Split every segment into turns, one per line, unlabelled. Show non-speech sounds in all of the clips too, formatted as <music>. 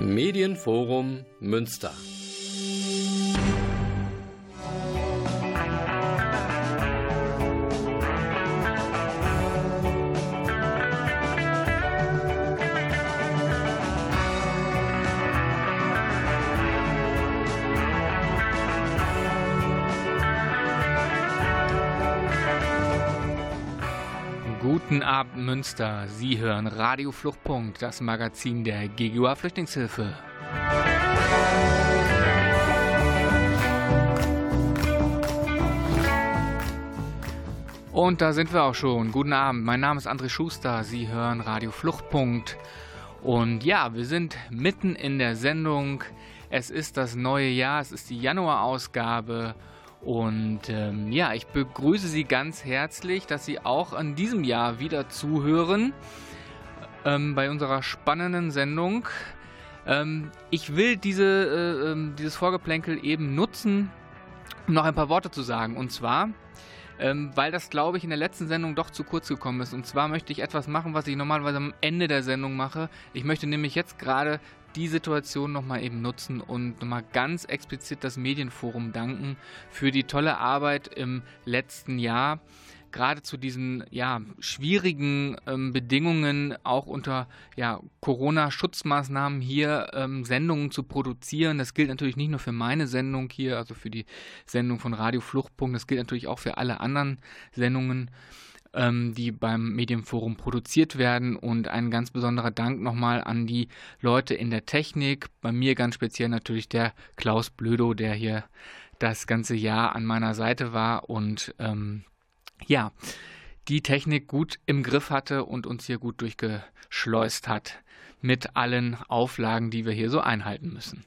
Medienforum Münster.
Guten Abend Münster. Sie hören Radio Fluchtpunkt, das Magazin der GGUA Flüchtlingshilfe. Und da sind wir auch schon. Guten Abend, mein Name ist André Schuster. Sie hören Radio Fluchtpunkt. Und ja, wir sind mitten in der Sendung. Es ist das neue Jahr, es ist die Januarausgabe. Und ähm, ja, ich begrüße Sie ganz herzlich, dass Sie auch an diesem Jahr wieder zuhören ähm, bei unserer spannenden Sendung. Ähm, ich will diese, äh, ähm, dieses Vorgeplänkel eben nutzen, um noch ein paar Worte zu sagen. Und zwar, ähm, weil das, glaube ich, in der letzten Sendung doch zu kurz gekommen ist. Und zwar möchte ich etwas machen, was ich normalerweise am Ende der Sendung mache. Ich möchte nämlich jetzt gerade die Situation nochmal eben nutzen und nochmal ganz explizit das Medienforum danken für die tolle Arbeit im letzten Jahr. Gerade zu diesen ja, schwierigen ähm, Bedingungen, auch unter ja, Corona-Schutzmaßnahmen hier ähm, Sendungen zu produzieren. Das gilt natürlich nicht nur für meine Sendung hier, also für die Sendung von Radio Fluchtpunkt, das gilt natürlich auch für alle anderen Sendungen ähm, die beim Medienforum produziert werden. Und ein ganz besonderer Dank nochmal an die Leute in der Technik. Bei mir ganz speziell natürlich der Klaus Blödo, der hier das ganze Jahr an meiner Seite war und ähm, ja, die Technik gut im Griff hatte und uns hier gut durchgeschleust hat mit allen Auflagen, die wir hier so einhalten müssen.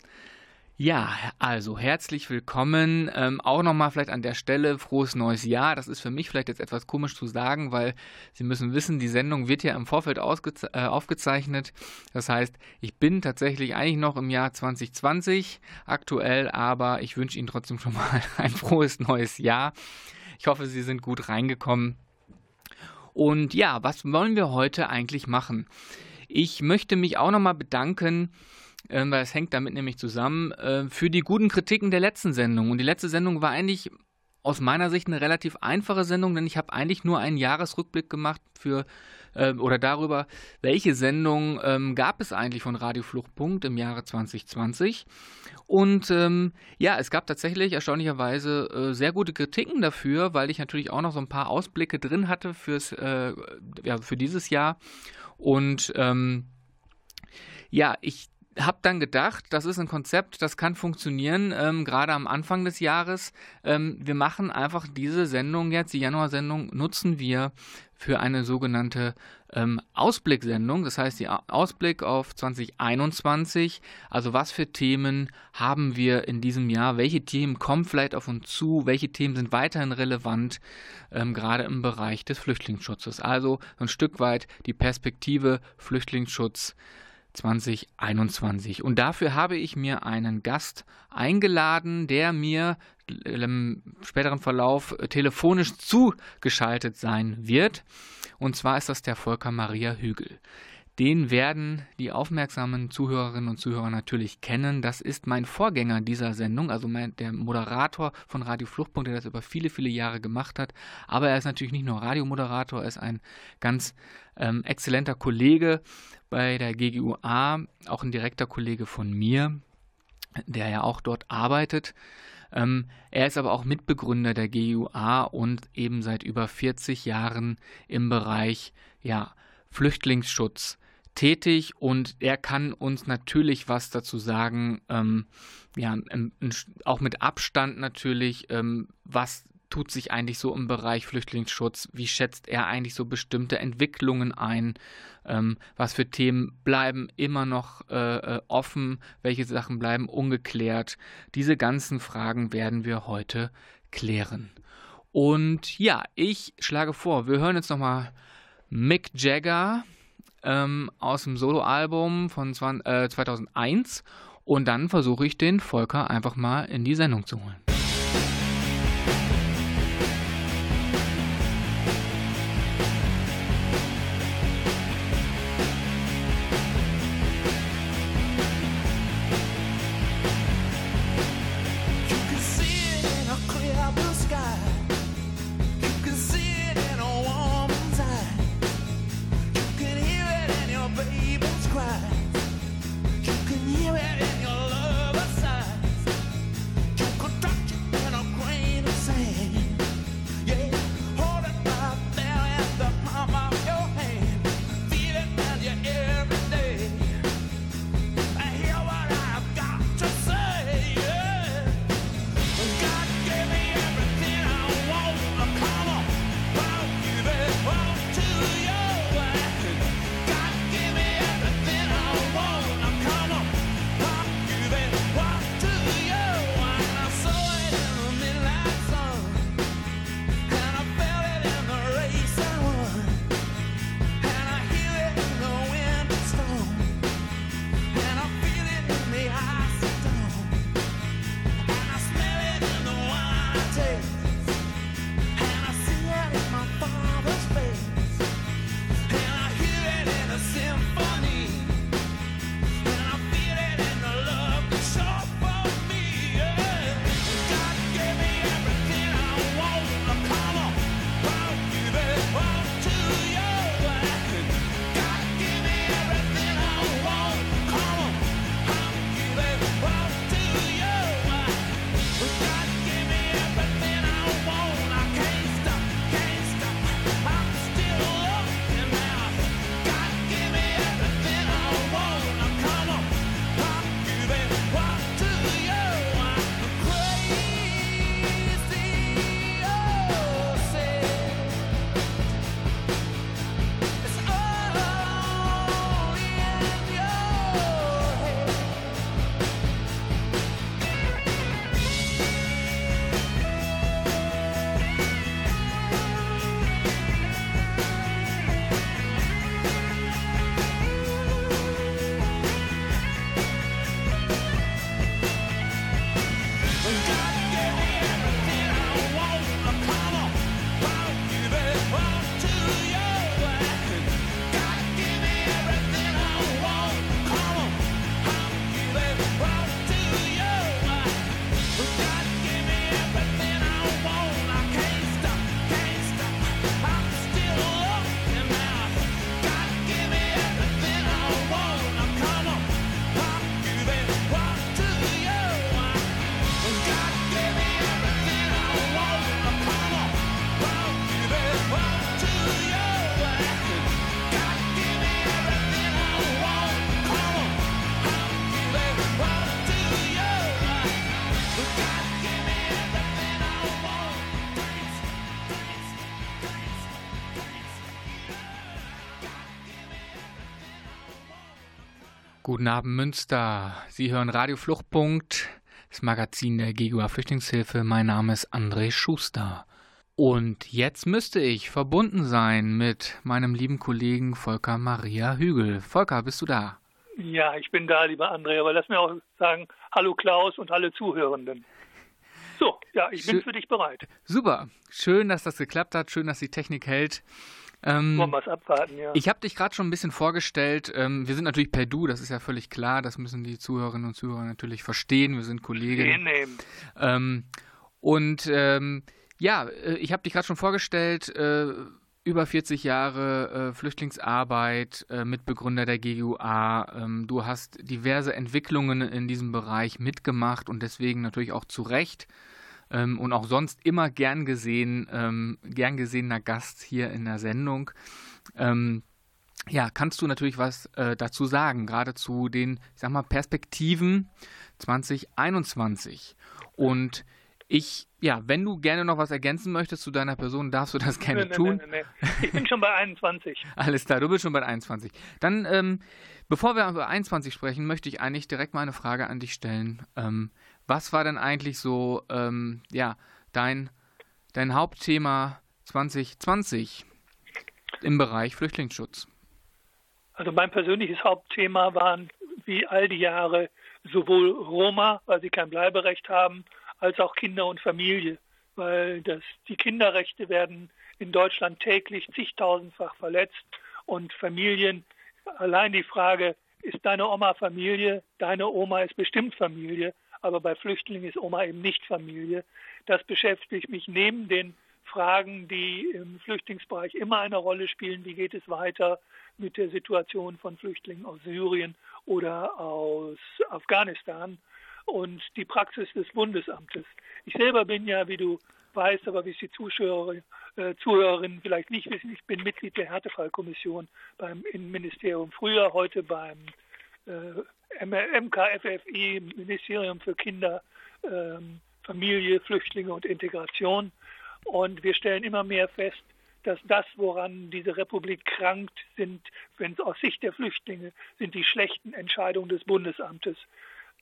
Ja, also herzlich willkommen. Ähm, auch nochmal vielleicht an der Stelle frohes neues Jahr. Das ist für mich vielleicht jetzt etwas komisch zu sagen, weil Sie müssen wissen, die Sendung wird ja im Vorfeld äh, aufgezeichnet. Das heißt, ich bin tatsächlich eigentlich noch im Jahr 2020 aktuell, aber ich wünsche Ihnen trotzdem schon mal <laughs> ein frohes neues Jahr. Ich hoffe, Sie sind gut reingekommen. Und ja, was wollen wir heute eigentlich machen? Ich möchte mich auch nochmal bedanken ähm, weil es hängt damit nämlich zusammen, äh, für die guten Kritiken der letzten Sendung. Und die letzte Sendung war eigentlich aus meiner Sicht eine relativ einfache Sendung, denn ich habe eigentlich nur einen Jahresrückblick gemacht für äh, oder darüber, welche Sendung ähm, gab es eigentlich von Radio Fluchtpunkt im Jahre 2020. Und ähm, ja, es gab tatsächlich erstaunlicherweise äh, sehr gute Kritiken dafür, weil ich natürlich auch noch so ein paar Ausblicke drin hatte fürs, äh, ja, für dieses Jahr. Und ähm, ja, ich habe dann gedacht, das ist ein Konzept, das kann funktionieren, ähm, gerade am Anfang des Jahres. Ähm, wir machen einfach diese Sendung jetzt, die Januarsendung, nutzen wir für eine sogenannte ähm, Ausblicksendung. Das heißt, die Ausblick auf 2021. Also was für Themen haben wir in diesem Jahr? Welche Themen kommen vielleicht auf uns zu? Welche Themen sind weiterhin relevant, ähm, gerade im Bereich des Flüchtlingsschutzes? Also ein Stück weit die Perspektive Flüchtlingsschutz 2021. Und dafür habe ich mir einen Gast eingeladen, der mir im späteren Verlauf telefonisch zugeschaltet sein wird. Und zwar ist das der Volker Maria Hügel. Den werden die aufmerksamen Zuhörerinnen und Zuhörer natürlich kennen. Das ist mein Vorgänger dieser Sendung, also mein, der Moderator von Radio Fluchtpunkt, der das über viele, viele Jahre gemacht hat. Aber er ist natürlich nicht nur Radiomoderator, er ist ein ganz ähm, exzellenter Kollege bei der GGUA, auch ein direkter Kollege von mir, der ja auch dort arbeitet. Ähm, er ist aber auch Mitbegründer der GUA und eben seit über 40 Jahren im Bereich ja, Flüchtlingsschutz tätig und er kann uns natürlich was dazu sagen, ähm, ja, auch mit Abstand natürlich, ähm, was tut sich eigentlich so im Bereich Flüchtlingsschutz, wie schätzt er eigentlich so bestimmte Entwicklungen ein, ähm, was für Themen bleiben immer noch äh, äh offen, welche Sachen bleiben ungeklärt. Diese ganzen Fragen werden wir heute klären. Und ja, ich schlage vor, wir hören jetzt nochmal Mick Jagger ähm, aus dem Soloalbum von 20, äh, 2001 und dann versuche ich den Volker einfach mal in die Sendung zu holen. Guten Abend, Münster. Sie hören Radio Fluchtpunkt, das Magazin der GEGUA Flüchtlingshilfe. Mein Name ist André Schuster. Und jetzt müsste ich verbunden sein mit meinem lieben Kollegen Volker Maria Hügel. Volker, bist du da?
Ja, ich bin da, lieber André, aber lass mir auch sagen, hallo Klaus und alle Zuhörenden. So, ja, ich bin Schön, für dich bereit.
Super, schön, dass das geklappt hat, schön, dass die Technik hält.
Ähm, Wollen wir es abwarten, ja.
Ich habe dich gerade schon ein bisschen vorgestellt. Ähm, wir sind natürlich per Du, das ist ja völlig klar. Das müssen die Zuhörerinnen und Zuhörer natürlich verstehen. Wir sind Kollegen. Ähm, und ähm, ja, äh, ich habe dich gerade schon vorgestellt. Äh, über 40 Jahre äh, Flüchtlingsarbeit, äh, Mitbegründer der GUA. Ähm, du hast diverse Entwicklungen in diesem Bereich mitgemacht und deswegen natürlich auch zu Recht ähm, und auch sonst immer gern gesehen, ähm, gern gesehener Gast hier in der Sendung. Ähm, ja, kannst du natürlich was äh, dazu sagen, gerade zu den, ich sag mal, Perspektiven 2021. Und ich, ja, wenn du gerne noch was ergänzen möchtest zu deiner Person, darfst du das gerne nee, tun. Nee,
nee, ich bin schon bei 21. <laughs>
Alles klar, du bist schon bei 21. Dann, ähm, bevor wir über 21 sprechen, möchte ich eigentlich direkt mal eine Frage an dich stellen. Ähm, was war denn eigentlich so, ähm, ja, dein, dein Hauptthema 2020 im Bereich Flüchtlingsschutz?
Also mein persönliches Hauptthema waren wie all die Jahre sowohl Roma, weil sie kein Bleiberecht haben, als auch Kinder und Familie, weil das, die Kinderrechte werden in Deutschland täglich zigtausendfach verletzt und Familien, allein die Frage, ist deine Oma Familie, deine Oma ist bestimmt Familie, aber bei Flüchtlingen ist Oma eben nicht Familie. Das beschäftigt mich neben den Fragen, die im Flüchtlingsbereich immer eine Rolle spielen. Wie geht es weiter mit der Situation von Flüchtlingen aus Syrien oder aus Afghanistan und die Praxis des Bundesamtes. Ich selber bin ja, wie du weißt, aber wie es die Zuschauer, äh, Zuhörerinnen vielleicht nicht wissen, ich bin Mitglied der Härtefallkommission beim Innenministerium früher, heute beim äh, MKFFI, Ministerium für Kinder, ähm, Familie, Flüchtlinge und Integration. Und wir stellen immer mehr fest, dass das, woran diese Republik krankt, sind, wenn es aus Sicht der Flüchtlinge, sind die schlechten Entscheidungen des Bundesamtes.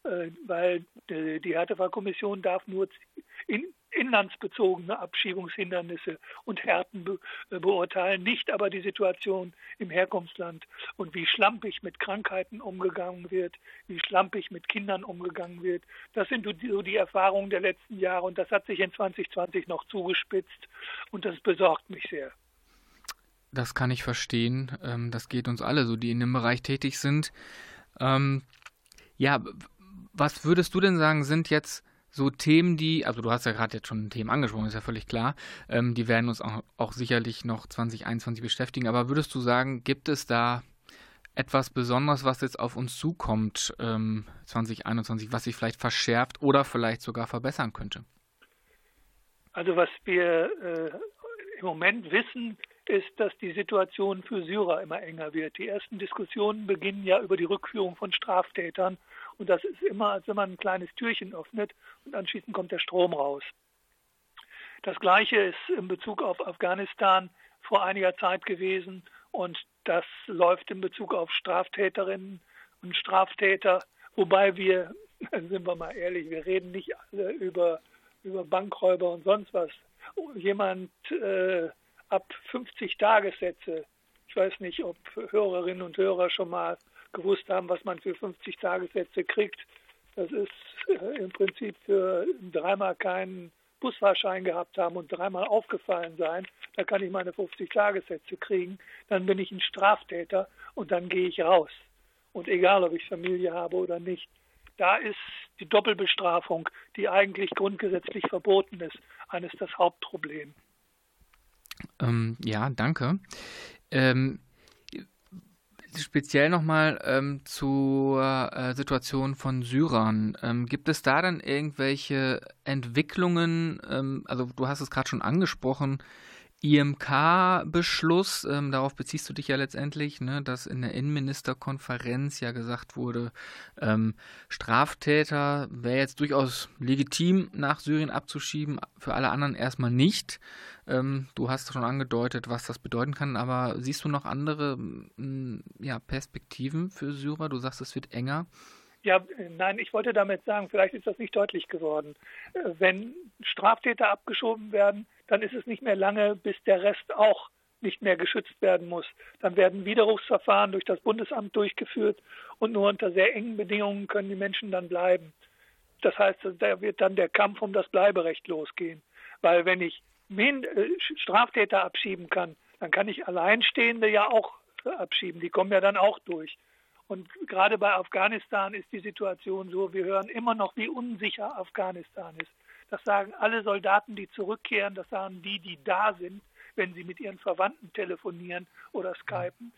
Äh, weil die Härtefallkommission darf nur in, inlandsbezogene Abschiebungshindernisse und Härten be, äh, beurteilen, nicht aber die Situation im Herkunftsland und wie schlampig mit Krankheiten umgegangen wird, wie schlampig mit Kindern umgegangen wird. Das sind so die Erfahrungen der letzten Jahre und das hat sich in 2020 noch zugespitzt und das besorgt mich sehr.
Das kann ich verstehen. Ähm, das geht uns alle so, die in dem Bereich tätig sind. Ähm, ja, was würdest du denn sagen, sind jetzt so Themen, die, also du hast ja gerade jetzt schon Themen angesprochen, ist ja völlig klar, ähm, die werden uns auch, auch, sicherlich noch 2021 beschäftigen, aber würdest du sagen, gibt es da etwas Besonderes, was jetzt auf uns zukommt, ähm, 2021, was sich vielleicht verschärft oder vielleicht sogar verbessern könnte?
Also was wir äh, im Moment wissen, ist, dass die Situation für Syrer immer enger wird. Die ersten Diskussionen beginnen ja über die Rückführung von Straftätern und das ist immer, als wenn man ein kleines Türchen öffnet und anschließend kommt der Strom raus. Das Gleiche ist in Bezug auf Afghanistan vor einiger Zeit gewesen und das läuft in Bezug auf Straftäterinnen und Straftäter, wobei wir, <laughs> sind wir mal ehrlich, wir reden nicht alle über, über Bankräuber und sonst was. Jemand äh, ab 50 Tagessätze, ich weiß nicht, ob Hörerinnen und Hörer schon mal gewusst haben, was man für 50 Tagessätze kriegt. Das ist äh, im Prinzip für dreimal keinen Busfahrschein gehabt haben und dreimal aufgefallen sein, da kann ich meine 50 Tagessätze kriegen, dann bin ich ein Straftäter und dann gehe ich raus. Und egal, ob ich Familie habe oder nicht, da ist die Doppelbestrafung, die eigentlich grundgesetzlich verboten ist, eines das Hauptproblem.
Ähm, ja, danke. Ähm, speziell nochmal ähm, zur äh, Situation von Syrern. Ähm, gibt es da dann irgendwelche Entwicklungen? Ähm, also du hast es gerade schon angesprochen. IMK-Beschluss, ähm, darauf beziehst du dich ja letztendlich, ne, dass in der Innenministerkonferenz ja gesagt wurde, ähm, Straftäter wäre jetzt durchaus legitim nach Syrien abzuschieben, für alle anderen erstmal nicht. Ähm, du hast schon angedeutet, was das bedeuten kann, aber siehst du noch andere ja, Perspektiven für Syrer? Du sagst, es wird enger.
Ja, nein, ich wollte damit sagen, vielleicht ist das nicht deutlich geworden. Äh, wenn Straftäter abgeschoben werden, dann ist es nicht mehr lange, bis der Rest auch nicht mehr geschützt werden muss. Dann werden Widerrufsverfahren durch das Bundesamt durchgeführt und nur unter sehr engen Bedingungen können die Menschen dann bleiben. Das heißt, da wird dann der Kampf um das Bleiberecht losgehen. Weil wenn ich äh, Straftäter abschieben kann, dann kann ich Alleinstehende ja auch abschieben. Die kommen ja dann auch durch. Und gerade bei Afghanistan ist die Situation so, wir hören immer noch, wie unsicher Afghanistan ist. Das sagen alle Soldaten, die zurückkehren, das sagen die, die da sind, wenn sie mit ihren Verwandten telefonieren oder skypen.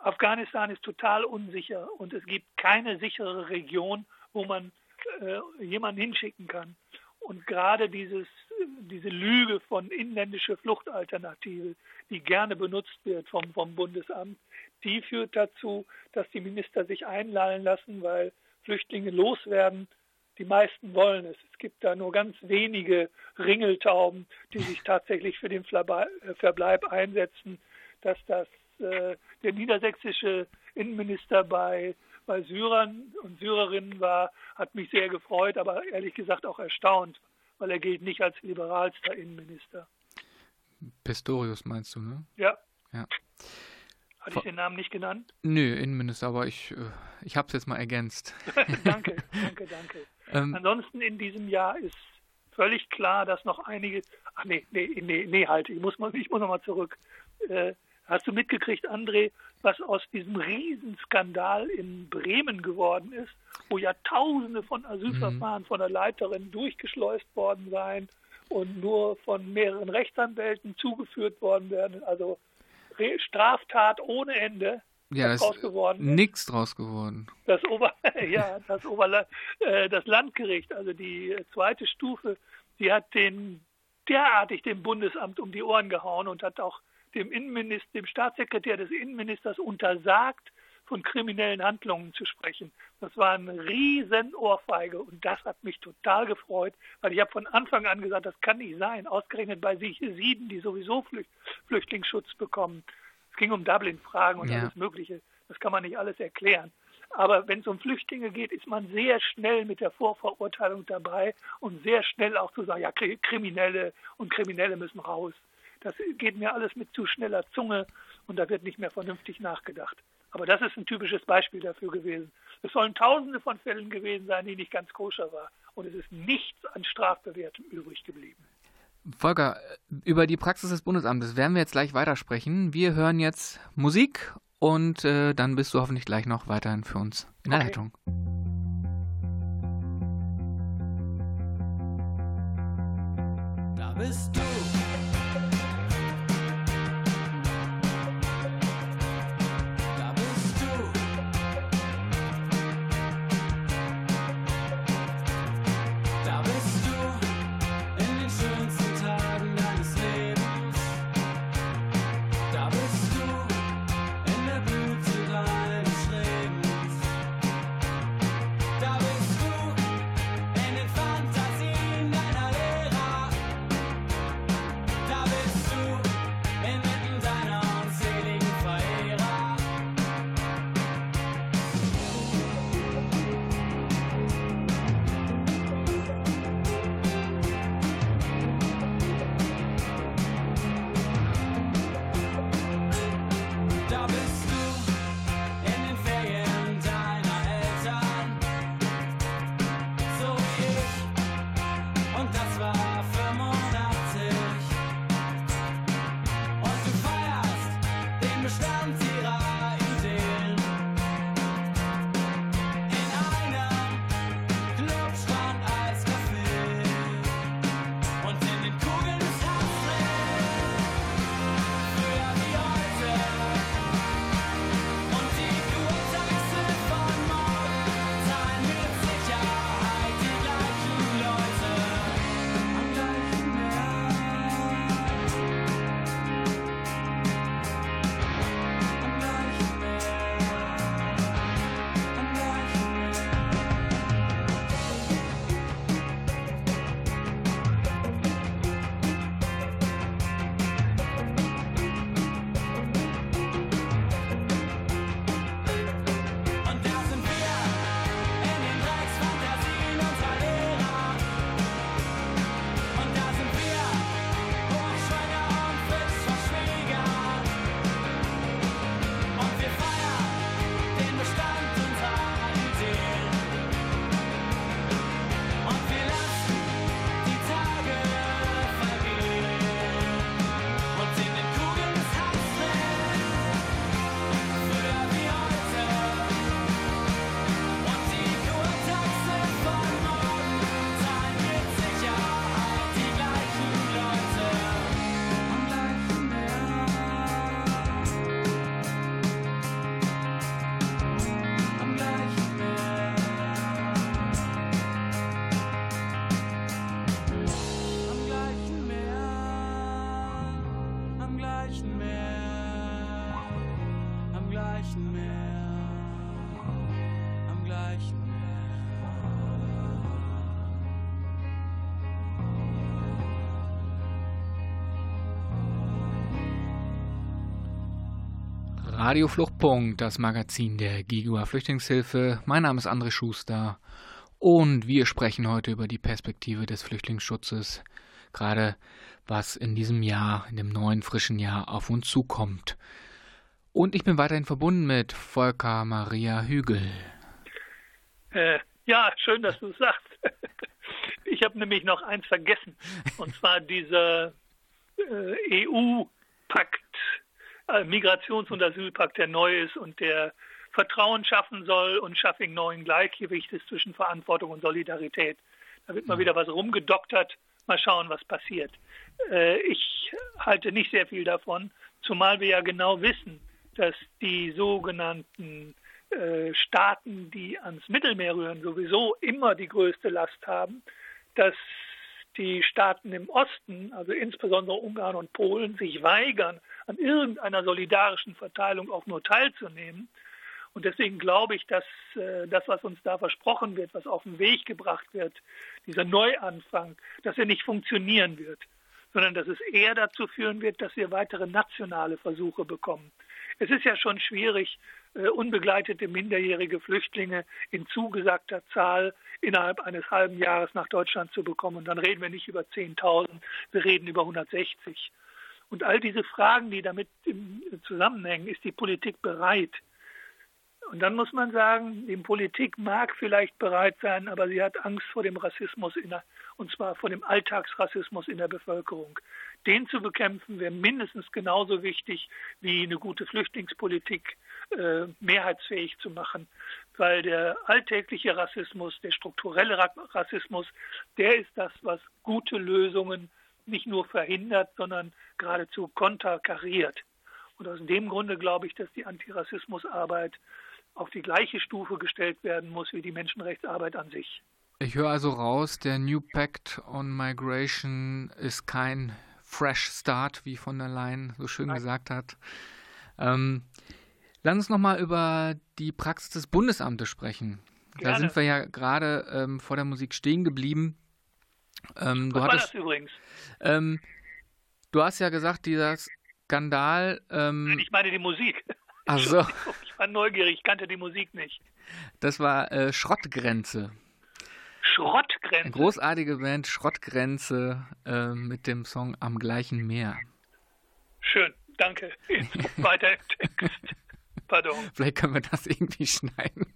Afghanistan ist total unsicher und es gibt keine sichere Region, wo man äh, jemanden hinschicken kann. Und gerade dieses, diese Lüge von inländische Fluchtalternative, die gerne benutzt wird vom, vom Bundesamt, die führt dazu, dass die Minister sich einlallen lassen, weil Flüchtlinge loswerden. Die meisten wollen es. Es gibt da nur ganz wenige Ringeltauben, die sich tatsächlich für den äh, Verbleib einsetzen. Dass das äh, der niedersächsische Innenminister bei, bei Syrern und Syrerinnen war, hat mich sehr gefreut, aber ehrlich gesagt auch erstaunt, weil er gilt nicht als liberalster Innenminister.
Pistorius meinst du, ne?
Ja. ja. Hatte ich den Namen nicht genannt?
Nö, Innenminister, aber ich, äh, ich habe es jetzt mal ergänzt. <laughs>
danke, danke, danke. Ähm, Ansonsten in diesem Jahr ist völlig klar, dass noch einige. Ach nee, nee, nee, nee, halt, ich muss mal, ich muss noch mal zurück. Äh, hast du mitgekriegt, André, was aus diesem Riesenskandal in Bremen geworden ist, wo ja Tausende von Asylverfahren mhm. von der Leiterin durchgeschleust worden seien und nur von mehreren Rechtsanwälten zugeführt worden werden? Also Straftat ohne Ende.
Ja, das ist nichts draus geworden.
Das Ober, <laughs> ja, das Oberland, äh, das Landgericht, also die zweite Stufe, die hat den derartig dem Bundesamt um die Ohren gehauen und hat auch dem Innenminister, dem Staatssekretär des Innenministers untersagt, von kriminellen Handlungen zu sprechen. Das war eine riesen Ohrfeige und das hat mich total gefreut, weil ich habe von Anfang an gesagt, das kann nicht sein, ausgerechnet bei Sieden, die sowieso Flücht Flüchtlingsschutz bekommen. Es ging um Dublin-Fragen und ja. alles Mögliche. Das kann man nicht alles erklären. Aber wenn es um Flüchtlinge geht, ist man sehr schnell mit der Vorverurteilung dabei und sehr schnell auch zu sagen, ja, Kriminelle und Kriminelle müssen raus. Das geht mir alles mit zu schneller Zunge und da wird nicht mehr vernünftig nachgedacht. Aber das ist ein typisches Beispiel dafür gewesen. Es sollen tausende von Fällen gewesen sein, die nicht ganz koscher waren. Und es ist nichts an Strafbewertung übrig geblieben.
Volker, über die Praxis des Bundesamtes werden wir jetzt gleich weitersprechen. Wir hören jetzt Musik und äh, dann bist du hoffentlich gleich noch weiterhin für uns in der okay. Leitung.
Da bist du.
Radio Fluchtpunkt, das Magazin der GIGUA Flüchtlingshilfe. Mein Name ist André Schuster und wir sprechen heute über die Perspektive des Flüchtlingsschutzes, gerade was in diesem Jahr, in dem neuen frischen Jahr auf uns zukommt. Und ich bin weiterhin verbunden mit Volker Maria Hügel.
Äh, ja, schön, dass du es sagst. <laughs> Ich habe nämlich noch eins vergessen, und zwar dieser äh, EU-Pakt Migrations- und Asylpakt, der neu ist und der Vertrauen schaffen soll und Schaffing neuen Gleichgewichtes zwischen Verantwortung und Solidarität. Da wird mal mhm. wieder was rumgedoktert. Mal schauen, was passiert. Äh, ich halte nicht sehr viel davon, zumal wir ja genau wissen, dass die sogenannten äh, Staaten, die ans Mittelmeer rühren, sowieso immer die größte Last haben, dass die Staaten im Osten, also insbesondere Ungarn und Polen, sich weigern, an irgendeiner solidarischen Verteilung auch nur teilzunehmen. Und deswegen glaube ich, dass äh, das, was uns da versprochen wird, was auf den Weg gebracht wird, dieser Neuanfang, dass er nicht funktionieren wird, sondern dass es eher dazu führen wird, dass wir weitere nationale Versuche bekommen. Es ist ja schon schwierig, äh, unbegleitete minderjährige Flüchtlinge in zugesagter Zahl innerhalb eines halben Jahres nach Deutschland zu bekommen. Und dann reden wir nicht über 10.000, wir reden über 160. Und all diese Fragen, die damit zusammenhängen, ist die Politik bereit? Und dann muss man sagen, die Politik mag vielleicht bereit sein, aber sie hat Angst vor dem Rassismus, der, und zwar vor dem Alltagsrassismus in der Bevölkerung. Den zu bekämpfen wäre mindestens genauso wichtig wie eine gute Flüchtlingspolitik äh, mehrheitsfähig zu machen, weil der alltägliche Rassismus, der strukturelle Rassismus, der ist das, was gute Lösungen nicht nur verhindert, sondern geradezu konterkariert. Und aus dem Grunde glaube ich, dass die Antirassismusarbeit auf die gleiche Stufe gestellt werden muss wie die Menschenrechtsarbeit an sich.
Ich höre also raus, der New Pact on Migration ist kein Fresh Start, wie von der Leyen so schön Nein. gesagt hat. Ähm, lass uns nochmal über die Praxis des Bundesamtes sprechen. Gerne. Da sind wir ja gerade ähm, vor der Musik stehen geblieben.
Ähm, Was war hattest, das übrigens?
Ähm, du hast ja gesagt, dieser Skandal. Ähm,
ich meine die Musik.
Ach so.
Ich war neugierig, ich kannte die Musik nicht.
Das war äh, Schrottgrenze.
Schrottgrenze.
Eine großartige Band, Schrottgrenze, äh, mit dem Song Am gleichen Meer.
Schön, danke. <laughs> Weiter im Text. Pardon.
Vielleicht können wir das irgendwie schneiden.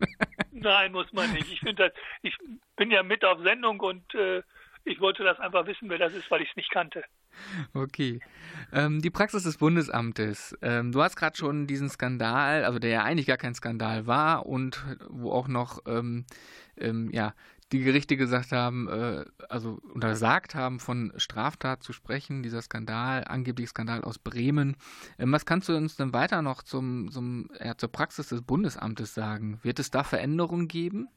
Nein, muss man nicht. Ich finde ich bin ja mit auf Sendung und äh, ich wollte das einfach wissen, wer das ist, weil ich es nicht kannte.
Okay. Ähm, die Praxis des Bundesamtes. Ähm, du hast gerade schon diesen Skandal, also der ja eigentlich gar kein Skandal war und wo auch noch ähm, ähm ja, die Gerichte gesagt haben, äh, also untersagt haben, von Straftat zu sprechen, dieser Skandal, angeblich Skandal aus Bremen. Ähm, was kannst du uns denn weiter noch zum, zum, ja, zur Praxis des Bundesamtes sagen? Wird es da Veränderungen geben?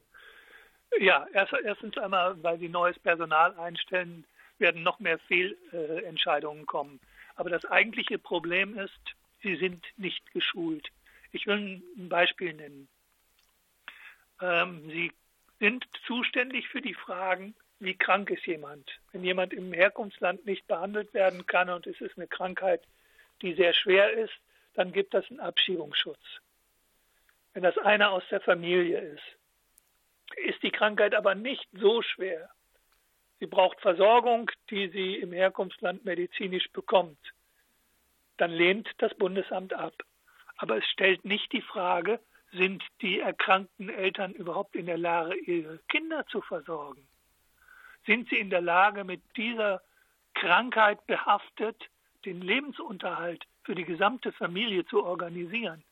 Ja, erst, erstens einmal, weil sie neues Personal einstellen, werden noch mehr Fehlentscheidungen kommen. Aber das eigentliche Problem ist, sie sind nicht geschult. Ich will ein Beispiel nennen. Ähm, sie sind zuständig für die Fragen, wie krank ist jemand. Wenn jemand im Herkunftsland nicht behandelt werden kann und es ist eine Krankheit, die sehr schwer ist, dann gibt es einen Abschiebungsschutz. Wenn das einer aus der Familie ist, ist die Krankheit aber nicht so schwer. Sie braucht Versorgung, die sie im Herkunftsland medizinisch bekommt. Dann lehnt das Bundesamt ab. Aber es stellt nicht die Frage, sind die erkrankten Eltern überhaupt in der Lage, ihre Kinder zu versorgen? Sind sie in der Lage, mit dieser Krankheit behaftet, den Lebensunterhalt für die gesamte Familie zu organisieren?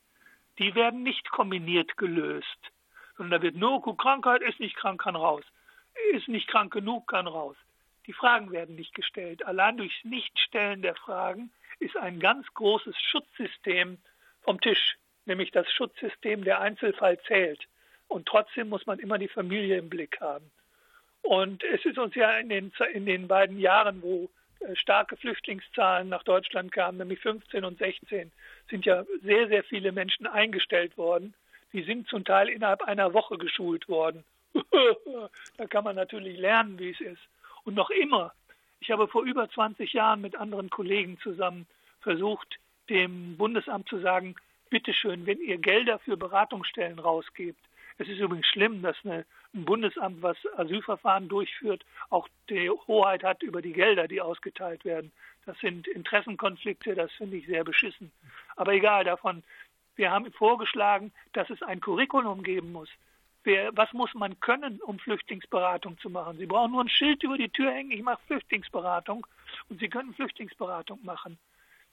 Die werden nicht kombiniert gelöst, sondern da wird nur, Krankheit ist nicht krank, kann raus. Ist nicht krank genug, kann raus. Die Fragen werden nicht gestellt. Allein durchs Nichtstellen der Fragen ist ein ganz großes Schutzsystem vom Tisch nämlich das Schutzsystem der Einzelfall zählt. Und trotzdem muss man immer die Familie im Blick haben. Und es ist uns ja in den, in den beiden Jahren, wo äh, starke Flüchtlingszahlen nach Deutschland kamen, nämlich 15 und 16, sind ja sehr, sehr viele Menschen eingestellt worden. Die sind zum Teil innerhalb einer Woche geschult worden. <laughs> da kann man natürlich lernen, wie es ist. Und noch immer, ich habe vor über 20 Jahren mit anderen Kollegen zusammen versucht, dem Bundesamt zu sagen, bitteschön, wenn ihr Gelder für Beratungsstellen rausgebt, es ist übrigens schlimm, dass eine, ein Bundesamt, was Asylverfahren durchführt, auch die Hoheit hat über die Gelder, die ausgeteilt werden. Das sind Interessenkonflikte, das finde ich sehr beschissen. Aber egal davon. Wir haben vorgeschlagen, dass es ein Curriculum geben muss. Wer, was muss man können, um Flüchtlingsberatung zu machen? Sie brauchen nur ein Schild über die Tür hängen, ich mache Flüchtlingsberatung und Sie können Flüchtlingsberatung machen.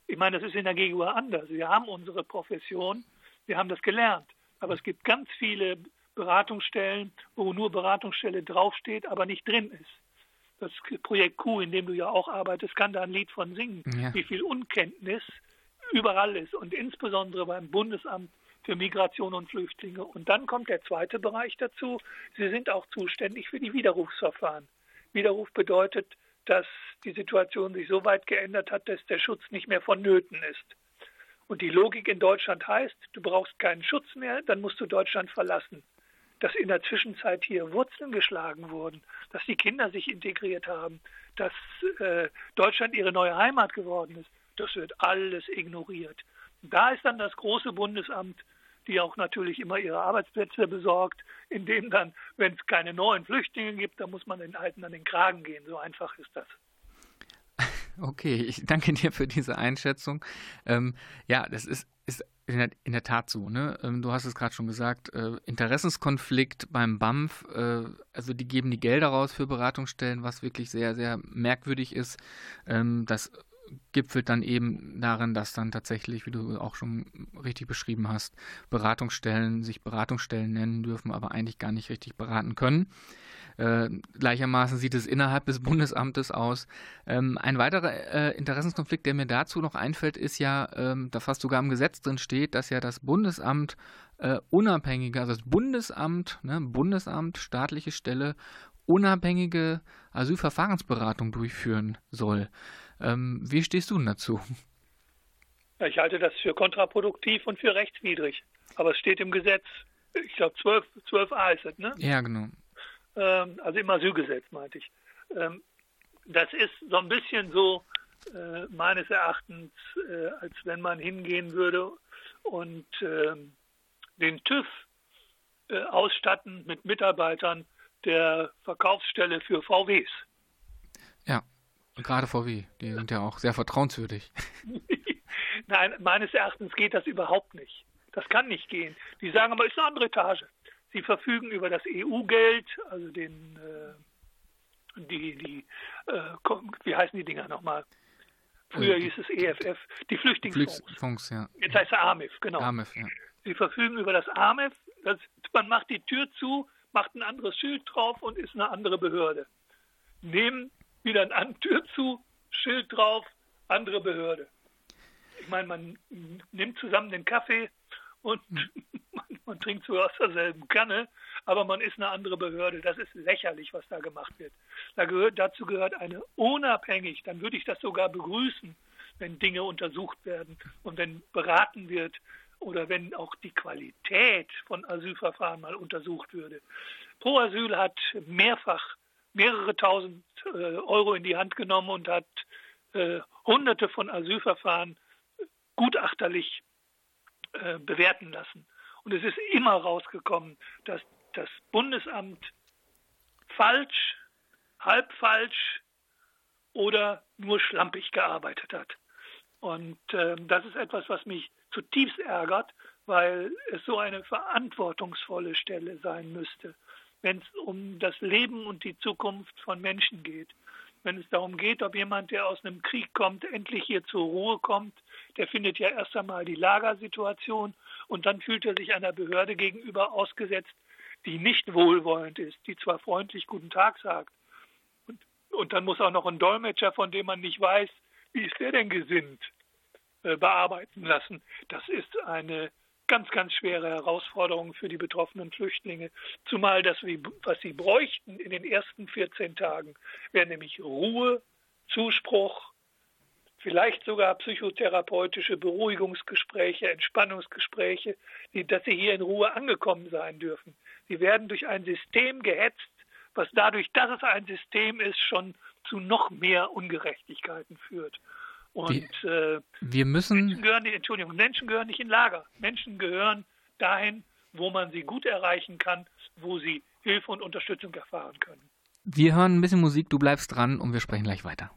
Ich meine, das ist in der GEGUA anders. Wir haben unsere Profession, wir haben das gelernt. Aber es gibt ganz viele Beratungsstellen, wo nur Beratungsstelle draufsteht, aber nicht drin ist. Das Projekt Q, in dem du ja auch arbeitest, kann da ein Lied von singen, ja. wie viel Unkenntnis überall ist und insbesondere beim Bundesamt für Migration und Flüchtlinge. Und dann kommt der zweite Bereich dazu. Sie sind auch zuständig für die Widerrufsverfahren. Widerruf bedeutet, dass die Situation sich so weit geändert hat, dass der Schutz nicht mehr vonnöten ist. Und die Logik in Deutschland heißt, du brauchst keinen Schutz mehr, dann musst du Deutschland verlassen. Dass in der Zwischenzeit hier Wurzeln geschlagen wurden, dass die Kinder sich integriert haben, dass äh, Deutschland ihre neue Heimat geworden ist, das wird alles ignoriert. Da ist dann das große Bundesamt, die auch natürlich immer ihre Arbeitsplätze besorgt, indem dann, wenn es keine neuen Flüchtlinge gibt, dann muss man den Alten an den Kragen gehen. So einfach ist das. <laughs>
Okay, ich danke dir für diese Einschätzung. Ähm, ja, das ist, ist in, der, in der Tat so. Ne? Ähm, du hast es gerade schon gesagt, äh, Interessenskonflikt beim BAMF, äh, also die geben die Gelder raus für Beratungsstellen, was wirklich sehr, sehr merkwürdig ist. Ähm, das gipfelt dann eben darin, dass dann tatsächlich, wie du auch schon richtig beschrieben hast, Beratungsstellen sich Beratungsstellen nennen dürfen, aber eigentlich gar nicht richtig beraten können. Äh, gleichermaßen sieht es innerhalb des Bundesamtes aus. Ähm, ein weiterer äh, Interessenskonflikt, der mir dazu noch einfällt, ist ja, ähm, da fast sogar im Gesetz drin steht, dass ja das Bundesamt äh, unabhängige, also das Bundesamt, ne, Bundesamt, staatliche Stelle, unabhängige Asylverfahrensberatung durchführen soll. Ähm, wie stehst du denn dazu?
Ich halte das für kontraproduktiv und für rechtswidrig. Aber es steht im Gesetz, ich glaube 12, 12a ist es, ne?
Ja, genau
ähm, also im Asylgesetz meinte ich. Ähm, das ist so ein bisschen so äh, meines Erachtens, äh, als wenn man hingehen würde und äh, den TÜV äh, ausstatten mit Mitarbeitern der Verkaufsstelle für VWs.
Ja, gerade VW, die sind ja auch sehr vertrauenswürdig. <laughs>
Nein, meines Erachtens geht das überhaupt nicht. Das kann nicht gehen. Die sagen aber, es ist eine andere Etage. Sie verfügen über das EU-Geld, also den, äh, die, die, äh, wie heißen die Dinger nochmal? Früher äh, hieß es EFF, die Flüchtlingsfonds. Flüchtlingsfonds ja. Jetzt heißt es AMIF, genau. AMIF, ja. Sie verfügen über das AMIF, das, man macht die Tür zu, macht ein anderes Schild drauf und ist eine andere Behörde. Nehmen wieder eine Tür zu, Schild drauf, andere Behörde. Ich meine, man nimmt zusammen den Kaffee und hm. <laughs> man trinkt so aus derselben Kanne, aber man ist eine andere Behörde. Das ist lächerlich, was da gemacht wird. Da gehört, dazu gehört eine unabhängig, dann würde ich das sogar begrüßen, wenn Dinge untersucht werden und wenn beraten wird oder wenn auch die Qualität von Asylverfahren mal untersucht würde. Pro Asyl hat mehrfach mehrere tausend Euro in die Hand genommen und hat äh, hunderte von Asylverfahren gutachterlich äh, bewerten lassen. Und es ist immer rausgekommen, dass das Bundesamt falsch, halb falsch oder nur schlampig gearbeitet hat. Und äh, das ist etwas, was mich zutiefst ärgert, weil es so eine verantwortungsvolle Stelle sein müsste, wenn es um das Leben und die Zukunft von Menschen geht. Wenn es darum geht, ob jemand, der aus einem Krieg kommt, endlich hier zur Ruhe kommt, der findet ja erst einmal die Lagersituation und dann fühlt er sich einer Behörde gegenüber ausgesetzt, die nicht wohlwollend ist, die zwar freundlich Guten Tag sagt. Und, und dann muss auch noch ein Dolmetscher, von dem man nicht weiß, wie ist der denn gesinnt, äh, bearbeiten lassen. Das ist eine ganz, ganz schwere Herausforderung für die betroffenen Flüchtlinge. Zumal das, was sie bräuchten in den ersten 14 Tagen, wäre nämlich Ruhe, Zuspruch, vielleicht sogar psychotherapeutische Beruhigungsgespräche, Entspannungsgespräche, die, dass sie hier in Ruhe angekommen sein dürfen. Sie werden durch ein System gehetzt, was dadurch, dass es ein System ist, schon zu noch mehr Ungerechtigkeiten führt.
Und wir, äh, wir müssen.
Menschen gehören, Entschuldigung, Menschen gehören nicht in Lager. Menschen gehören dahin, wo man sie gut erreichen kann, wo sie Hilfe und Unterstützung erfahren können.
Wir hören ein bisschen Musik, du bleibst dran und wir sprechen gleich weiter.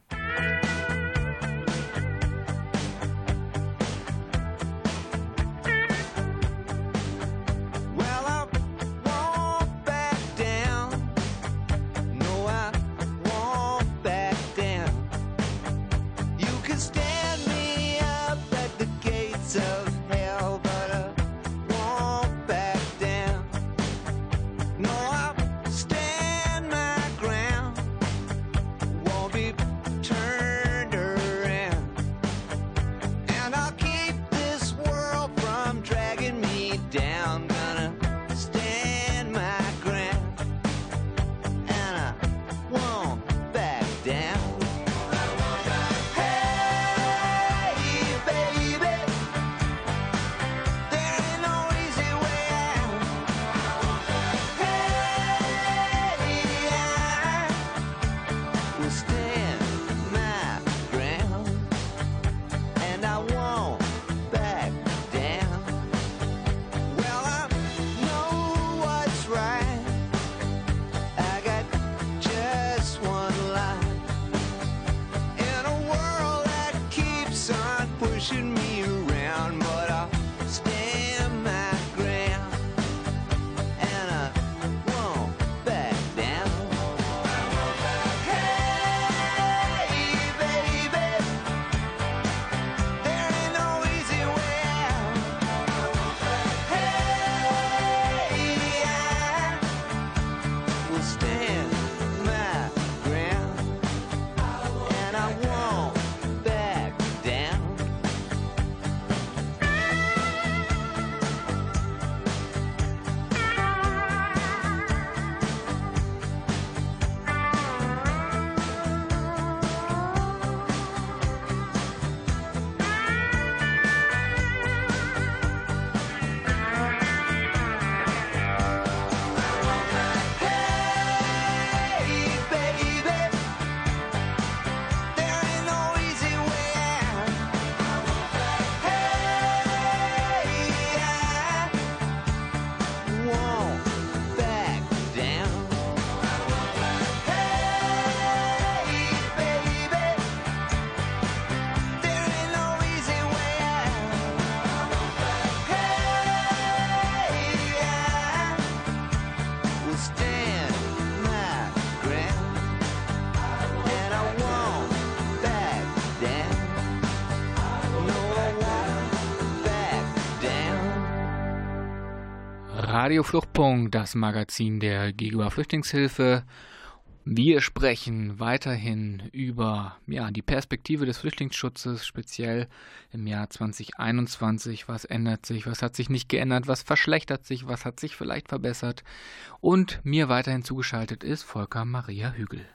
Radio Fluchtpunkt, das Magazin der Gegenüber Flüchtlingshilfe. Wir sprechen weiterhin über ja, die Perspektive des Flüchtlingsschutzes, speziell im Jahr 2021. Was ändert sich, was hat sich nicht geändert, was verschlechtert sich, was hat sich vielleicht verbessert. Und mir weiterhin zugeschaltet ist Volker Maria Hügel.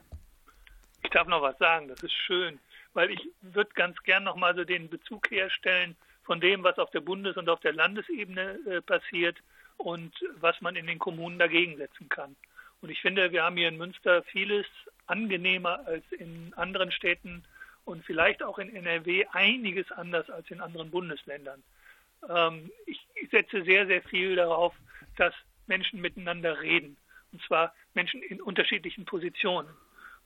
Ich darf noch was sagen, das ist schön, weil ich würde ganz gern nochmal so den Bezug herstellen von dem, was auf der Bundes- und auf der Landesebene äh, passiert und was man in den Kommunen dagegen setzen kann. Und ich finde, wir haben hier in Münster vieles angenehmer als in anderen Städten und vielleicht auch in NRW einiges anders als in anderen Bundesländern. Ähm, ich, setze sehr, sehr viel darauf, dass Menschen miteinander reden. Und zwar Menschen in unterschiedlichen Positionen.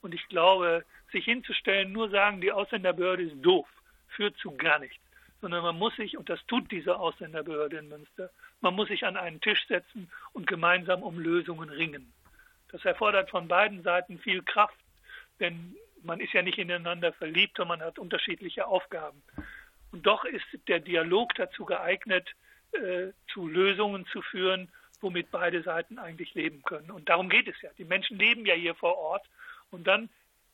Und ich glaube, sich hinzustellen, nur sagen, die Ausländerbehörde ist doof, führt zu gar nichts sondern man muss sich, und das tut diese Ausländerbehörde in Münster, man muss sich an einen Tisch setzen und gemeinsam um Lösungen ringen. Das erfordert von beiden Seiten viel Kraft, denn man ist ja nicht ineinander verliebt und man hat unterschiedliche Aufgaben. Und doch ist der Dialog dazu geeignet, äh, zu Lösungen zu führen, womit beide Seiten eigentlich leben können. Und darum geht es ja. Die Menschen leben ja hier vor Ort und dann,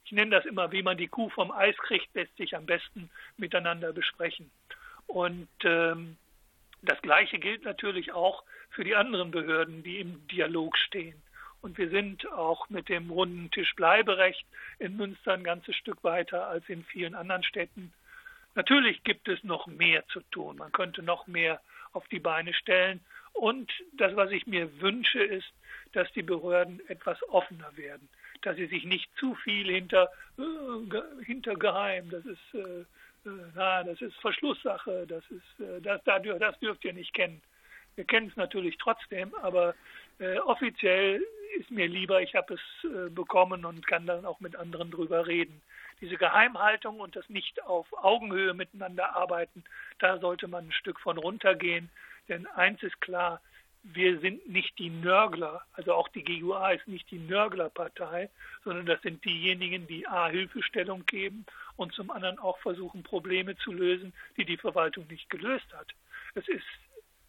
ich nenne das immer, wie man die Kuh vom Eis kriegt, lässt sich am besten miteinander besprechen. Und ähm, das Gleiche gilt natürlich auch für die anderen Behörden, die im Dialog stehen. Und wir sind auch mit dem runden Tisch Bleiberecht in Münster ein ganzes Stück weiter als in vielen anderen Städten. Natürlich gibt es noch mehr zu tun. Man könnte noch mehr auf die Beine stellen. Und das, was ich mir wünsche, ist, dass die Behörden etwas offener werden, dass sie sich nicht zu viel hinter, äh, hinter geheim, das ist äh, na, das ist Verschlusssache, das ist, äh, das, das dürft ihr nicht kennen. Wir kennen es natürlich trotzdem, aber äh, offiziell ist mir lieber, ich habe es äh, bekommen und kann dann auch mit anderen drüber reden. Diese Geheimhaltung und das nicht auf Augenhöhe miteinander arbeiten, da sollte man ein Stück von runtergehen. Denn eins ist klar, wir sind nicht die Nörgler, also auch die GUA ist nicht die Nörglerpartei, sondern das sind diejenigen, die A, Hilfestellung geben und zum anderen auch versuchen, Probleme zu lösen, die die Verwaltung nicht gelöst hat. Es ist,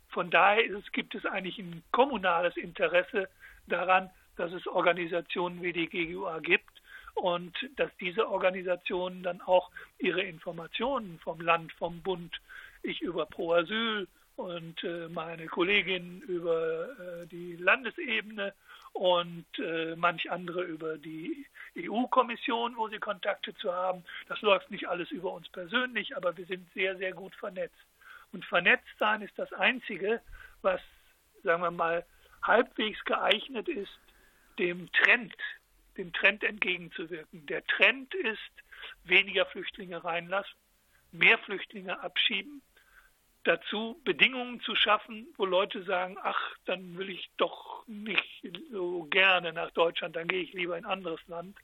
von daher es, gibt es eigentlich ein kommunales Interesse daran, dass es Organisationen wie die GUA gibt und dass diese Organisationen dann auch ihre Informationen vom Land, vom Bund, ich über Pro Asyl, und äh, meine Kollegin über äh, die Landesebene und äh, manch andere über die EU-Kommission, wo sie Kontakte zu haben. Das läuft nicht alles über uns persönlich, aber wir sind sehr, sehr gut vernetzt. Und vernetzt sein ist das Einzige, was, sagen wir mal, halbwegs geeignet ist, dem Trend, dem Trend entgegenzuwirken. Der Trend ist, weniger Flüchtlinge reinlassen, mehr Flüchtlinge abschieben dazu, Bedingungen zu schaffen, wo Leute sagen, ach, dann will ich doch nicht so gerne nach Deutschland, dann gehe ich lieber in ein anderes Land.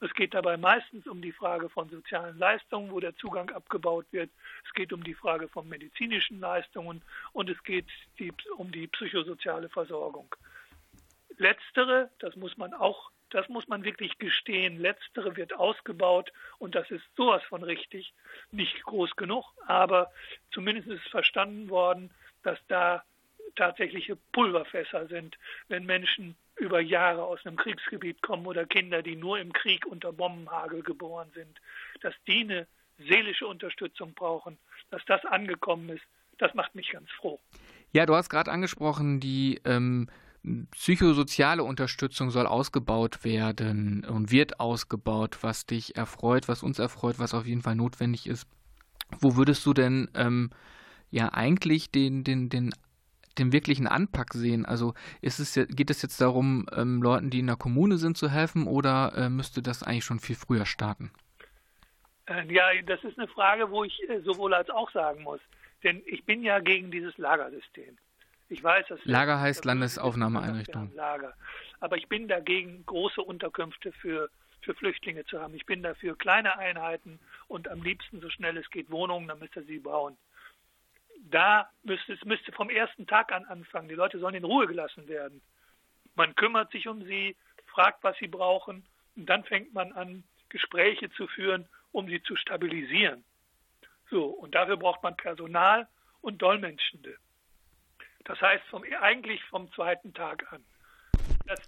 Es geht dabei meistens um die Frage von sozialen Leistungen, wo der Zugang abgebaut wird. Es geht um die Frage von medizinischen Leistungen und es geht um die psychosoziale Versorgung. Letztere, das muss man auch das muss man wirklich gestehen. Letztere wird ausgebaut und das ist sowas von richtig. Nicht groß genug, aber zumindest ist verstanden worden, dass da tatsächliche Pulverfässer sind, wenn Menschen über Jahre aus einem Kriegsgebiet kommen oder Kinder, die nur im Krieg unter Bombenhagel geboren sind, dass die eine seelische Unterstützung brauchen, dass das angekommen ist, das macht mich ganz froh.
Ja, du hast gerade angesprochen, die ähm, psychosoziale Unterstützung soll ausgebaut werden und wird ausgebaut, was dich erfreut, was uns erfreut, was auf jeden Fall notwendig ist. Wo würdest du denn ähm, ja eigentlich den, den, den, den wirklichen Anpack sehen? Also ist es, geht es jetzt darum, ähm, Leuten, die in der Kommune sind, zu helfen oder äh, müsste das eigentlich schon viel früher starten?
Äh, ja, das ist eine Frage, wo ich äh, sowohl als auch sagen muss. Denn ich bin ja gegen dieses Lagersystem. Ich weiß, dass
Lager heißt Landesaufnahmeeinrichtung.
Lager. Aber ich bin dagegen, große Unterkünfte für, für Flüchtlinge zu haben. Ich bin dafür kleine Einheiten und am liebsten so schnell es geht Wohnungen, dann müsste sie bauen. Da müsste es müsste vom ersten Tag an anfangen. Die Leute sollen in Ruhe gelassen werden. Man kümmert sich um sie, fragt, was sie brauchen und dann fängt man an, Gespräche zu führen, um sie zu stabilisieren. So, und dafür braucht man Personal und Dolmetschende. Das heißt vom, eigentlich vom zweiten Tag an. Dass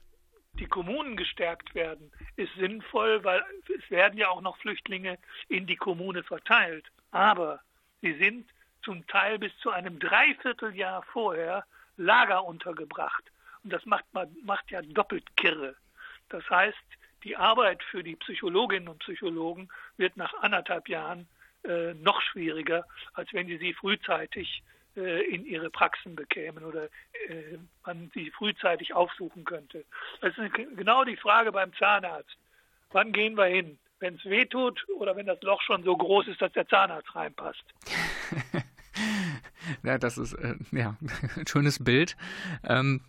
die Kommunen gestärkt werden, ist sinnvoll, weil es werden ja auch noch Flüchtlinge in die Kommune verteilt. Aber sie sind zum Teil bis zu einem Dreivierteljahr vorher Lager untergebracht. Und das macht, macht ja doppelt kirre. Das heißt, die Arbeit für die Psychologinnen und Psychologen wird nach anderthalb Jahren äh, noch schwieriger, als wenn sie sie frühzeitig in ihre Praxen bekämen oder äh, man sie frühzeitig aufsuchen könnte. Das ist genau die Frage beim Zahnarzt. Wann gehen wir hin? Wenn es weh tut oder wenn das Loch schon so groß ist, dass der Zahnarzt reinpasst. <laughs>
ja, das ist äh, ja, ein <laughs> schönes Bild. Ähm,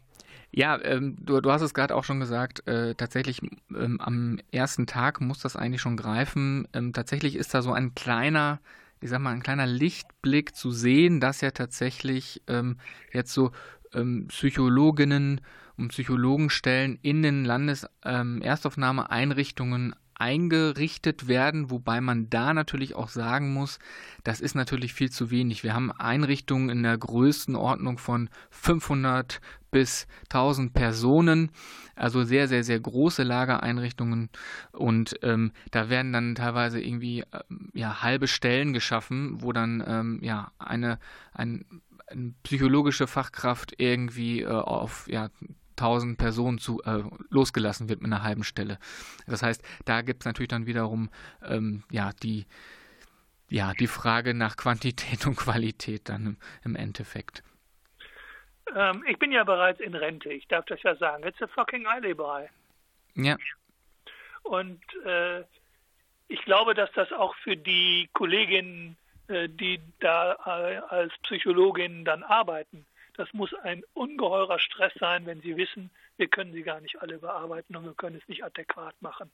ja, ähm, du, du hast es gerade auch schon gesagt, äh, tatsächlich ähm, am ersten Tag muss das eigentlich schon greifen. Ähm, tatsächlich ist da so ein kleiner ich sag mal, ein kleiner Lichtblick zu sehen, dass ja tatsächlich ähm, jetzt so ähm, Psychologinnen und Psychologenstellen in den Landeserstaufnahmeeinrichtungen ähm, eingerichtet werden, wobei man da natürlich auch sagen muss, das ist natürlich viel zu wenig. Wir haben Einrichtungen in der Größenordnung von 500 bis 1000 Personen, also sehr, sehr, sehr große Lagereinrichtungen und ähm, da werden dann teilweise irgendwie äh, ja, halbe Stellen geschaffen, wo dann ähm, ja eine, ein, eine psychologische Fachkraft irgendwie äh, auf ja, 1000 Personen zu, äh, losgelassen wird mit einer halben Stelle. Das heißt, da gibt es natürlich dann wiederum ähm, ja, die, ja, die Frage nach Quantität <laughs> und Qualität dann im, im Endeffekt.
Ähm, ich bin ja bereits in Rente, ich darf das ja sagen. It's a fucking Alibi.
Ja.
Und äh, ich glaube, dass das auch für die Kolleginnen, äh, die da äh, als Psychologinnen dann arbeiten, das muss ein ungeheurer Stress sein, wenn sie wissen, wir können sie gar nicht alle bearbeiten und wir können es nicht adäquat machen.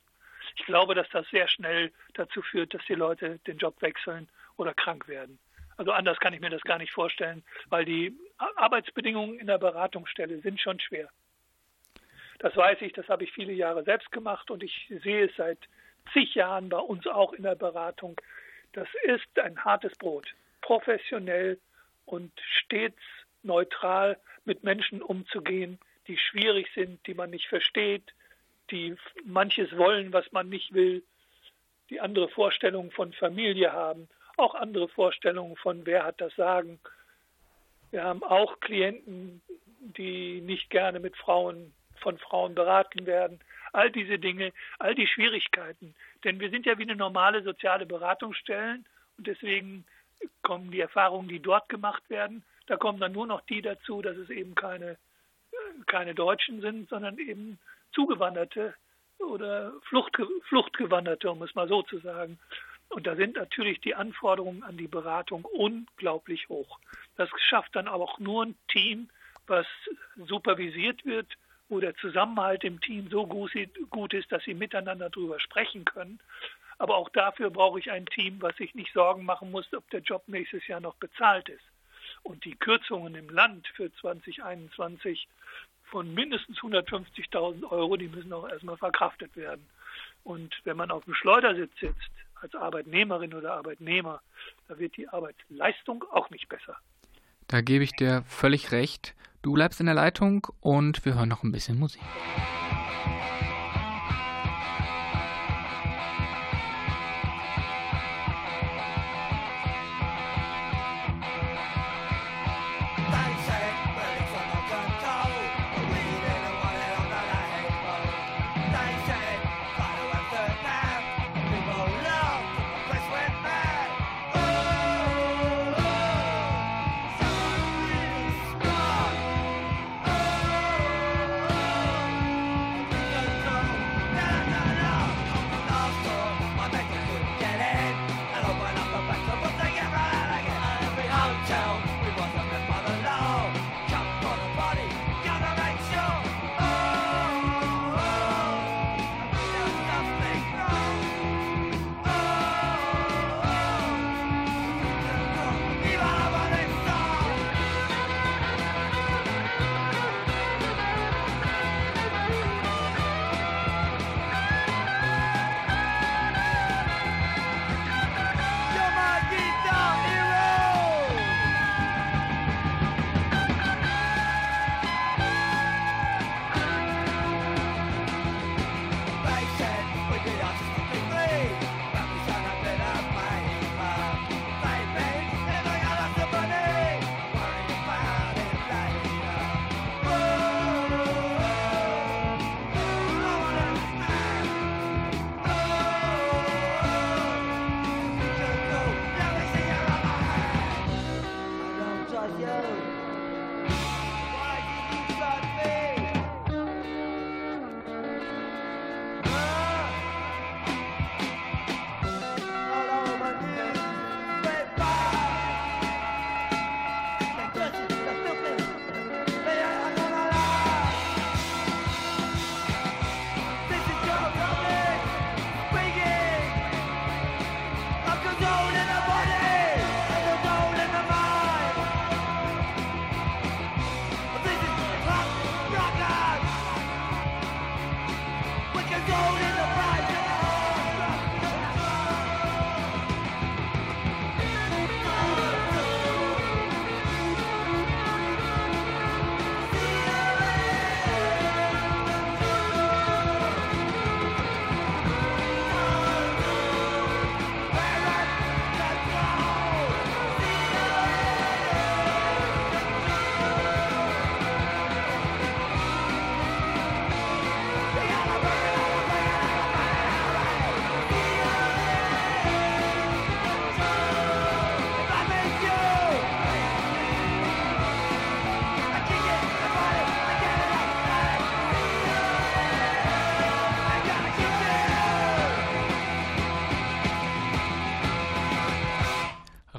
Ich glaube, dass das sehr schnell dazu führt, dass die Leute den Job wechseln oder krank werden. Also anders kann ich mir das gar nicht vorstellen, weil die Arbeitsbedingungen in der Beratungsstelle sind schon schwer. Das weiß ich, das habe ich viele Jahre selbst gemacht und ich sehe es seit zig Jahren bei uns auch in der Beratung. Das ist ein hartes Brot, professionell und stets neutral mit Menschen umzugehen, die schwierig sind, die man nicht versteht, die manches wollen, was man nicht will, die andere Vorstellungen von Familie haben, auch andere Vorstellungen von wer hat das Sagen. Wir haben auch Klienten, die nicht gerne mit Frauen von Frauen beraten werden. All diese Dinge, all die Schwierigkeiten. Denn wir sind ja wie eine normale soziale Beratungsstellen und deswegen kommen die Erfahrungen, die dort gemacht werden, da kommen dann nur noch die dazu, dass es eben keine, keine Deutschen sind, sondern eben Zugewanderte oder Flucht, Fluchtgewanderte, um es mal so zu sagen. Und da sind natürlich die Anforderungen an die Beratung unglaublich hoch. Das schafft dann aber auch nur ein Team, was supervisiert wird, wo der Zusammenhalt im Team so gut ist, dass sie miteinander darüber sprechen können. Aber auch dafür brauche ich ein Team, was sich nicht Sorgen machen muss, ob der Job nächstes Jahr noch bezahlt ist. Und die Kürzungen im Land für 2021 von mindestens 150.000 Euro, die müssen auch erstmal verkraftet werden. Und wenn man auf dem Schleudersitz sitzt, als Arbeitnehmerin oder Arbeitnehmer, da wird die Arbeitsleistung auch nicht besser.
Da gebe ich dir völlig recht. Du bleibst in der Leitung und wir hören noch ein bisschen Musik.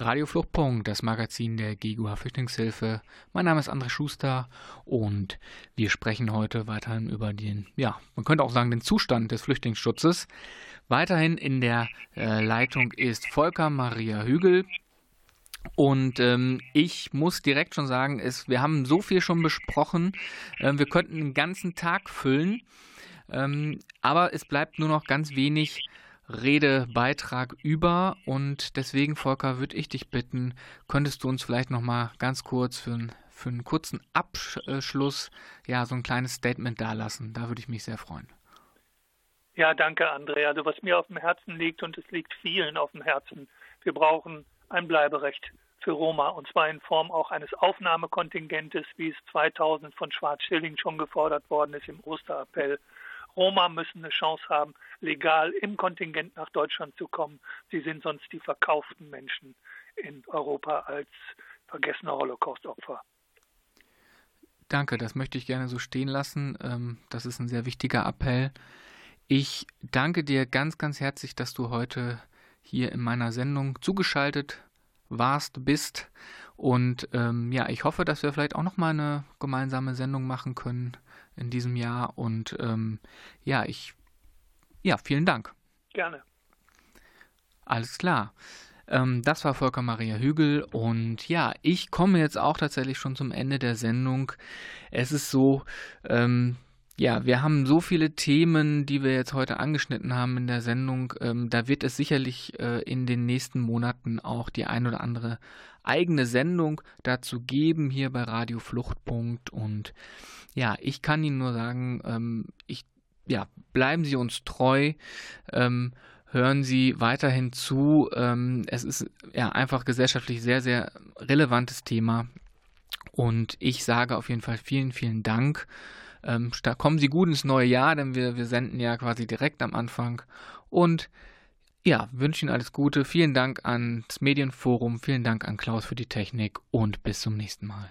Radio Fluchtpunkt, das Magazin der GGUH Flüchtlingshilfe. Mein Name ist André Schuster und wir sprechen heute weiterhin über den, ja, man könnte auch sagen, den Zustand des Flüchtlingsschutzes. Weiterhin in der äh, Leitung ist Volker Maria Hügel. Und ähm, ich muss direkt schon sagen, es, wir haben so viel schon besprochen. Äh, wir könnten den ganzen Tag füllen. Ähm, aber es bleibt nur noch ganz wenig Redebeitrag über und deswegen, Volker, würde ich dich bitten, könntest du uns vielleicht noch mal ganz kurz für, für einen kurzen Abschluss ja so ein kleines Statement dalassen. Da würde ich mich sehr freuen.
Ja, danke, Andrea. Also was mir auf dem Herzen liegt und es liegt vielen auf dem Herzen, wir brauchen ein Bleiberecht für Roma und zwar in Form auch eines Aufnahmekontingentes, wie es 2000 von Schwarz-Schilling schon gefordert worden ist im Osterappell. Roma müssen eine Chance haben, legal im Kontingent nach Deutschland zu kommen. Sie sind sonst die verkauften Menschen in Europa als vergessene Holocaust-Opfer.
Danke, das möchte ich gerne so stehen lassen. Ähm, das ist ein sehr wichtiger Appell. Ich danke dir ganz, ganz herzlich, dass du heute hier in meiner Sendung zugeschaltet warst, bist. Und ähm, ja, ich hoffe, dass wir vielleicht auch noch mal eine gemeinsame Sendung machen können in diesem Jahr. Und ähm, ja, ich, ja, vielen Dank.
Gerne.
Alles klar. Ähm, das war Volker Maria Hügel und ja, ich komme jetzt auch tatsächlich schon zum Ende der Sendung. Es ist so, ähm, ja, wir haben so viele Themen, die wir jetzt heute angeschnitten haben in der Sendung. Ähm, da wird es sicherlich äh, in den nächsten Monaten auch die ein oder andere eigene Sendung dazu geben hier bei Radio Fluchtpunkt. Und ja, ich kann Ihnen nur sagen, ähm, ich, ja, bleiben Sie uns treu. Ähm, hören Sie weiterhin zu. Ähm, es ist ja einfach gesellschaftlich sehr, sehr relevantes Thema. Und ich sage auf jeden Fall vielen, vielen Dank. Ähm, kommen Sie gut ins neue Jahr, denn wir, wir senden ja quasi direkt am Anfang. Und ja, wünsche Ihnen alles Gute. Vielen Dank ans Medienforum, vielen Dank an Klaus für die Technik und bis zum nächsten Mal.